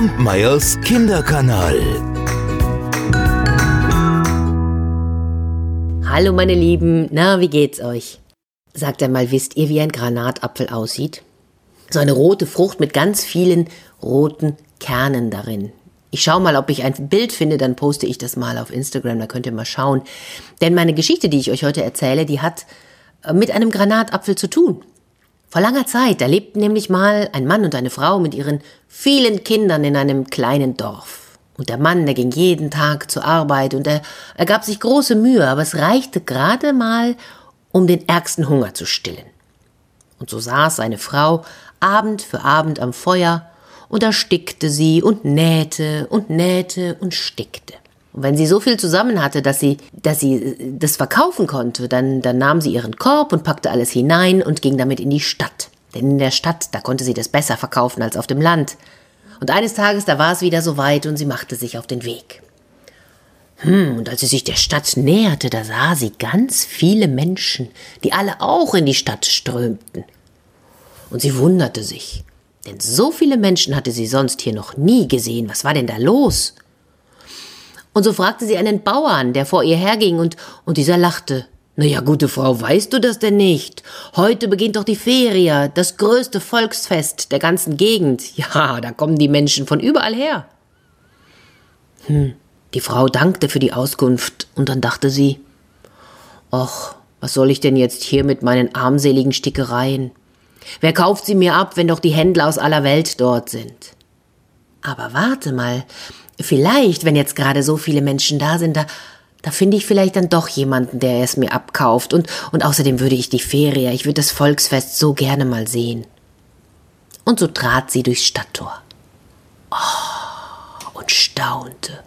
Kampmeyers Kinderkanal. Hallo meine Lieben, na, wie geht's euch? Sagt einmal, wisst ihr, wie ein Granatapfel aussieht? So eine rote Frucht mit ganz vielen roten Kernen darin. Ich schaue mal, ob ich ein Bild finde, dann poste ich das mal auf Instagram, da könnt ihr mal schauen. Denn meine Geschichte, die ich euch heute erzähle, die hat äh, mit einem Granatapfel zu tun. Vor langer Zeit, da lebten nämlich mal ein Mann und eine Frau mit ihren vielen Kindern in einem kleinen Dorf. Und der Mann, der ging jeden Tag zur Arbeit und er, er gab sich große Mühe, aber es reichte gerade mal, um den ärgsten Hunger zu stillen. Und so saß seine Frau Abend für Abend am Feuer und da stickte sie und nähte und nähte und stickte. Und wenn sie so viel zusammen hatte, dass sie, dass sie äh, das verkaufen konnte, dann, dann nahm sie ihren Korb und packte alles hinein und ging damit in die Stadt. Denn in der Stadt, da konnte sie das besser verkaufen als auf dem Land. Und eines Tages, da war es wieder so weit und sie machte sich auf den Weg. Hm, und als sie sich der Stadt näherte, da sah sie ganz viele Menschen, die alle auch in die Stadt strömten. Und sie wunderte sich, denn so viele Menschen hatte sie sonst hier noch nie gesehen. Was war denn da los? Und so fragte sie einen Bauern, der vor ihr herging, und, und dieser lachte. Na ja, gute Frau, weißt du das denn nicht? Heute beginnt doch die Ferie, das größte Volksfest der ganzen Gegend. Ja, da kommen die Menschen von überall her. Hm, die Frau dankte für die Auskunft, und dann dachte sie, Och, was soll ich denn jetzt hier mit meinen armseligen Stickereien? Wer kauft sie mir ab, wenn doch die Händler aus aller Welt dort sind? Aber warte mal, vielleicht, wenn jetzt gerade so viele Menschen da sind, da, da finde ich vielleicht dann doch jemanden, der es mir abkauft. Und, und außerdem würde ich die Ferie, ich würde das Volksfest so gerne mal sehen. Und so trat sie durchs Stadttor. Oh, und staunte.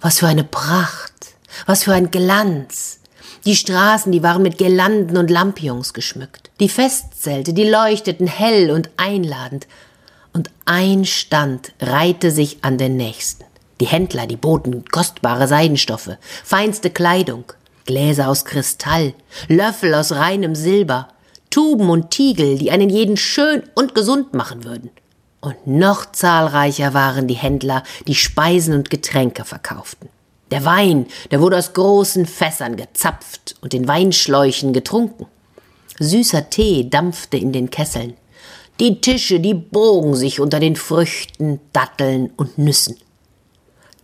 Was für eine Pracht, was für ein Glanz. Die Straßen, die waren mit Girlanden und Lampions geschmückt. Die Festzelte, die leuchteten hell und einladend und ein Stand reihte sich an den nächsten. Die Händler, die boten kostbare Seidenstoffe, feinste Kleidung, Gläser aus Kristall, Löffel aus reinem Silber, Tuben und Tiegel, die einen jeden schön und gesund machen würden. Und noch zahlreicher waren die Händler, die Speisen und Getränke verkauften. Der Wein, der wurde aus großen Fässern gezapft und in Weinschläuchen getrunken. Süßer Tee dampfte in den Kesseln. Die Tische, die bogen sich unter den Früchten, Datteln und Nüssen.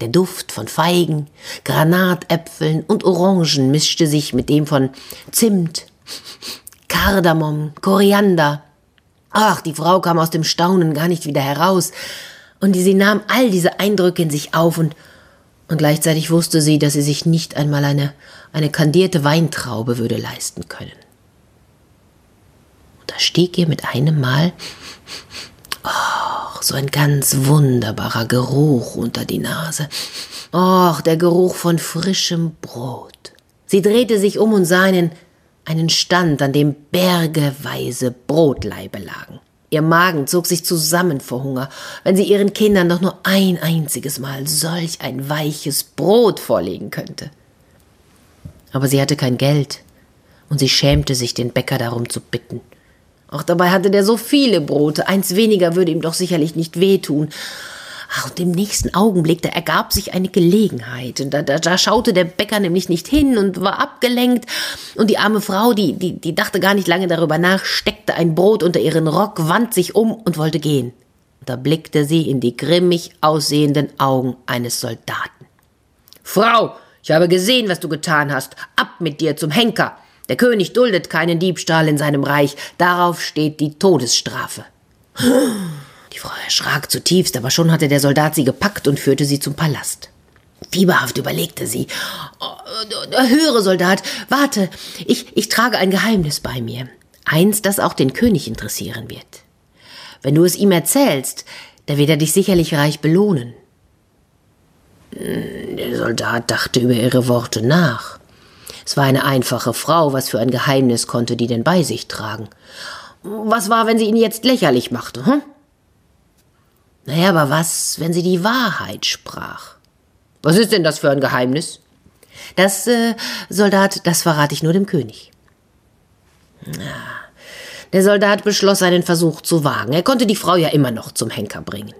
Der Duft von Feigen, Granatäpfeln und Orangen mischte sich mit dem von Zimt, Kardamom, Koriander. Ach, die Frau kam aus dem Staunen gar nicht wieder heraus, und sie nahm all diese Eindrücke in sich auf und, und gleichzeitig wusste sie, dass sie sich nicht einmal eine, eine kandierte Weintraube würde leisten können. Da stieg ihr mit einem Mal oh, so ein ganz wunderbarer Geruch unter die Nase. Och, der Geruch von frischem Brot. Sie drehte sich um und sah einen, einen Stand, an dem bergeweise Brotleibe lagen. Ihr Magen zog sich zusammen vor Hunger, wenn sie ihren Kindern doch nur ein einziges Mal solch ein weiches Brot vorlegen könnte. Aber sie hatte kein Geld, und sie schämte sich, den Bäcker darum zu bitten. Auch dabei hatte der so viele Brote, eins weniger würde ihm doch sicherlich nicht wehtun. Ach, und im nächsten Augenblick, da ergab sich eine Gelegenheit. Da, da, da schaute der Bäcker nämlich nicht hin und war abgelenkt. Und die arme Frau, die, die, die dachte gar nicht lange darüber nach, steckte ein Brot unter ihren Rock, wand sich um und wollte gehen. Da blickte sie in die grimmig aussehenden Augen eines Soldaten. Frau, ich habe gesehen, was du getan hast. Ab mit dir zum Henker. Der König duldet keinen Diebstahl in seinem Reich, darauf steht die Todesstrafe. Die Frau erschrak zutiefst, aber schon hatte der Soldat sie gepackt und führte sie zum Palast. Fieberhaft überlegte sie. Oh, höre, Soldat, warte, ich, ich trage ein Geheimnis bei mir. Eins, das auch den König interessieren wird. Wenn du es ihm erzählst, da wird er dich sicherlich reich belohnen. Der Soldat dachte über ihre Worte nach. Es war eine einfache Frau, was für ein Geheimnis konnte die denn bei sich tragen? Was war, wenn sie ihn jetzt lächerlich machte, hm? Naja, aber was, wenn sie die Wahrheit sprach? Was ist denn das für ein Geheimnis? Das, äh, Soldat, das verrate ich nur dem König. Der Soldat beschloss, einen Versuch zu wagen. Er konnte die Frau ja immer noch zum Henker bringen.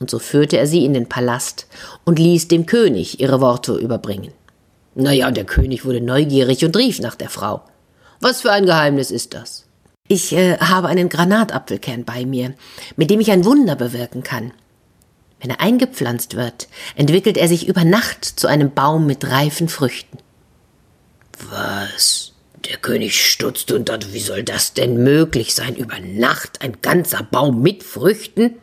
Und so führte er sie in den Palast und ließ dem König ihre Worte überbringen. Naja, der König wurde neugierig und rief nach der Frau. Was für ein Geheimnis ist das? Ich äh, habe einen Granatapfelkern bei mir, mit dem ich ein Wunder bewirken kann. Wenn er eingepflanzt wird, entwickelt er sich über Nacht zu einem Baum mit reifen Früchten. Was? Der König stutzte und dachte, wie soll das denn möglich sein? Über Nacht ein ganzer Baum mit Früchten?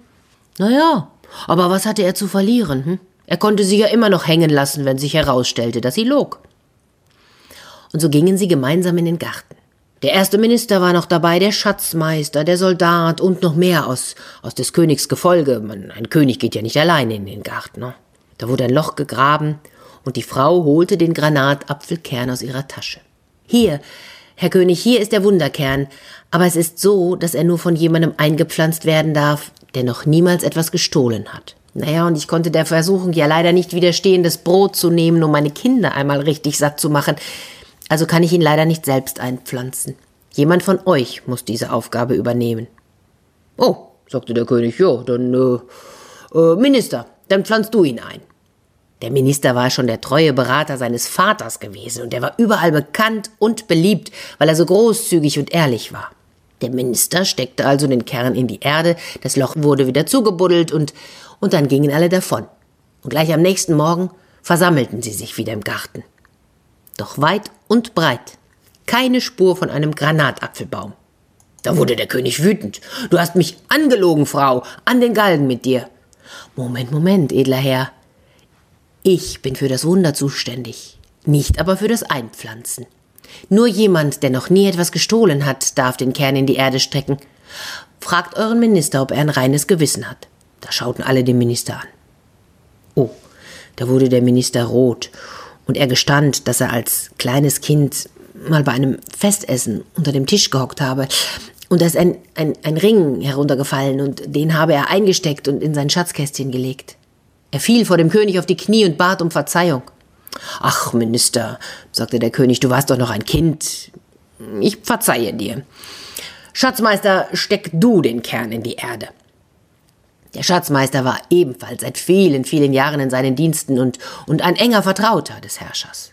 Naja, aber was hatte er zu verlieren? Hm? Er konnte sie ja immer noch hängen lassen, wenn sich herausstellte, dass sie log. Und so gingen sie gemeinsam in den Garten. Der erste Minister war noch dabei, der Schatzmeister, der Soldat und noch mehr aus, aus des Königs Gefolge. Man, ein König geht ja nicht alleine in den Garten. Ne? Da wurde ein Loch gegraben und die Frau holte den Granatapfelkern aus ihrer Tasche. Hier, Herr König, hier ist der Wunderkern, aber es ist so, dass er nur von jemandem eingepflanzt werden darf, der noch niemals etwas gestohlen hat. Naja, und ich konnte der Versuchung ja leider nicht widerstehen, das Brot zu nehmen, um meine Kinder einmal richtig satt zu machen. Also kann ich ihn leider nicht selbst einpflanzen. Jemand von euch muss diese Aufgabe übernehmen. Oh, sagte der König, ja, dann, äh, äh, Minister, dann pflanzt du ihn ein. Der Minister war schon der treue Berater seines Vaters gewesen und er war überall bekannt und beliebt, weil er so großzügig und ehrlich war. Der Minister steckte also den Kern in die Erde, das Loch wurde wieder zugebuddelt und, und dann gingen alle davon. Und gleich am nächsten Morgen versammelten sie sich wieder im Garten. Doch weit und breit keine Spur von einem Granatapfelbaum. Da wurde der König wütend. Du hast mich angelogen, Frau, an den Galgen mit dir. Moment, Moment, edler Herr. Ich bin für das Wunder zuständig, nicht aber für das Einpflanzen. Nur jemand, der noch nie etwas gestohlen hat, darf den Kern in die Erde strecken. Fragt euren Minister, ob er ein reines Gewissen hat. Da schauten alle den Minister an. Oh, da wurde der Minister rot, und er gestand, dass er als kleines Kind mal bei einem Festessen unter dem Tisch gehockt habe, und da ist ein, ein, ein Ring heruntergefallen, und den habe er eingesteckt und in sein Schatzkästchen gelegt. Er fiel vor dem König auf die Knie und bat um Verzeihung. Ach, Minister, sagte der König, du warst doch noch ein Kind. Ich verzeihe dir. Schatzmeister, steck du den Kern in die Erde. Der Schatzmeister war ebenfalls seit vielen, vielen Jahren in seinen Diensten und, und ein enger Vertrauter des Herrschers.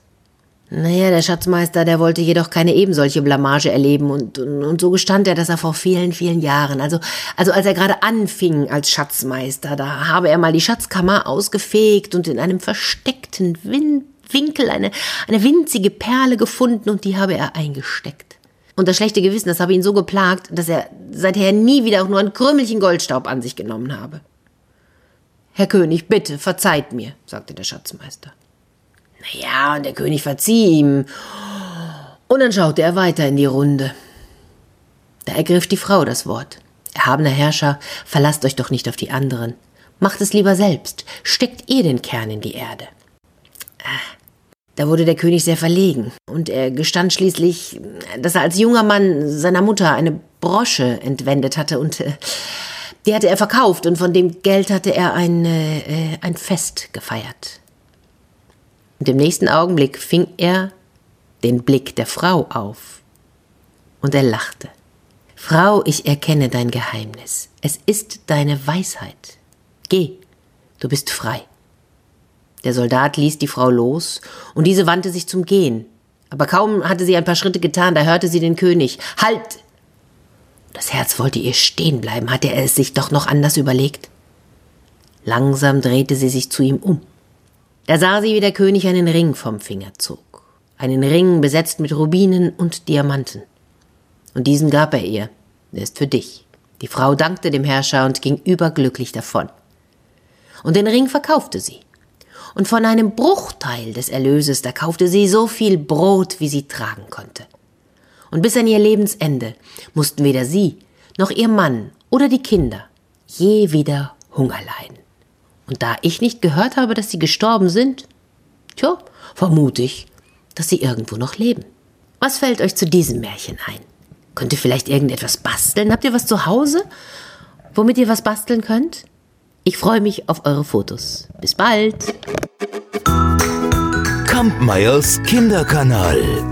Naja, der Schatzmeister, der wollte jedoch keine ebensolche Blamage erleben und, und, und so gestand er, dass er vor vielen, vielen Jahren, also, also als er gerade anfing als Schatzmeister, da habe er mal die Schatzkammer ausgefegt und in einem versteckten Win Winkel eine, eine winzige Perle gefunden und die habe er eingesteckt. Und das schlechte Gewissen, das habe ihn so geplagt, dass er seither nie wieder auch nur ein Krümelchen Goldstaub an sich genommen habe. Herr König, bitte, verzeiht mir, sagte der Schatzmeister. Na ja, und der König verzieh ihm. Und dann schaute er weiter in die Runde. Da ergriff die Frau das Wort. Erhabener Herrscher, verlasst euch doch nicht auf die anderen. Macht es lieber selbst. Steckt ihr den Kern in die Erde. Ah, da wurde der König sehr verlegen, und er gestand schließlich, dass er als junger Mann seiner Mutter eine Brosche entwendet hatte, und äh, die hatte er verkauft, und von dem Geld hatte er ein, äh, ein Fest gefeiert. Und im nächsten Augenblick fing er den Blick der Frau auf. Und er lachte. Frau, ich erkenne dein Geheimnis. Es ist deine Weisheit. Geh, du bist frei. Der Soldat ließ die Frau los, und diese wandte sich zum Gehen. Aber kaum hatte sie ein paar Schritte getan, da hörte sie den König. Halt! Das Herz wollte ihr stehen bleiben, hatte er es sich doch noch anders überlegt. Langsam drehte sie sich zu ihm um. Da sah sie, wie der König einen Ring vom Finger zog. Einen Ring besetzt mit Rubinen und Diamanten. Und diesen gab er ihr. Er ist für dich. Die Frau dankte dem Herrscher und ging überglücklich davon. Und den Ring verkaufte sie. Und von einem Bruchteil des Erlöses, da kaufte sie so viel Brot, wie sie tragen konnte. Und bis an ihr Lebensende mussten weder sie noch ihr Mann oder die Kinder je wieder Hunger leiden. Und da ich nicht gehört habe, dass sie gestorben sind, tja, vermute ich, dass sie irgendwo noch leben. Was fällt euch zu diesem Märchen ein? Könnt ihr vielleicht irgendetwas basteln? Habt ihr was zu Hause, womit ihr was basteln könnt? Ich freue mich auf eure Fotos. Bis bald. Kampmeyers Kinderkanal.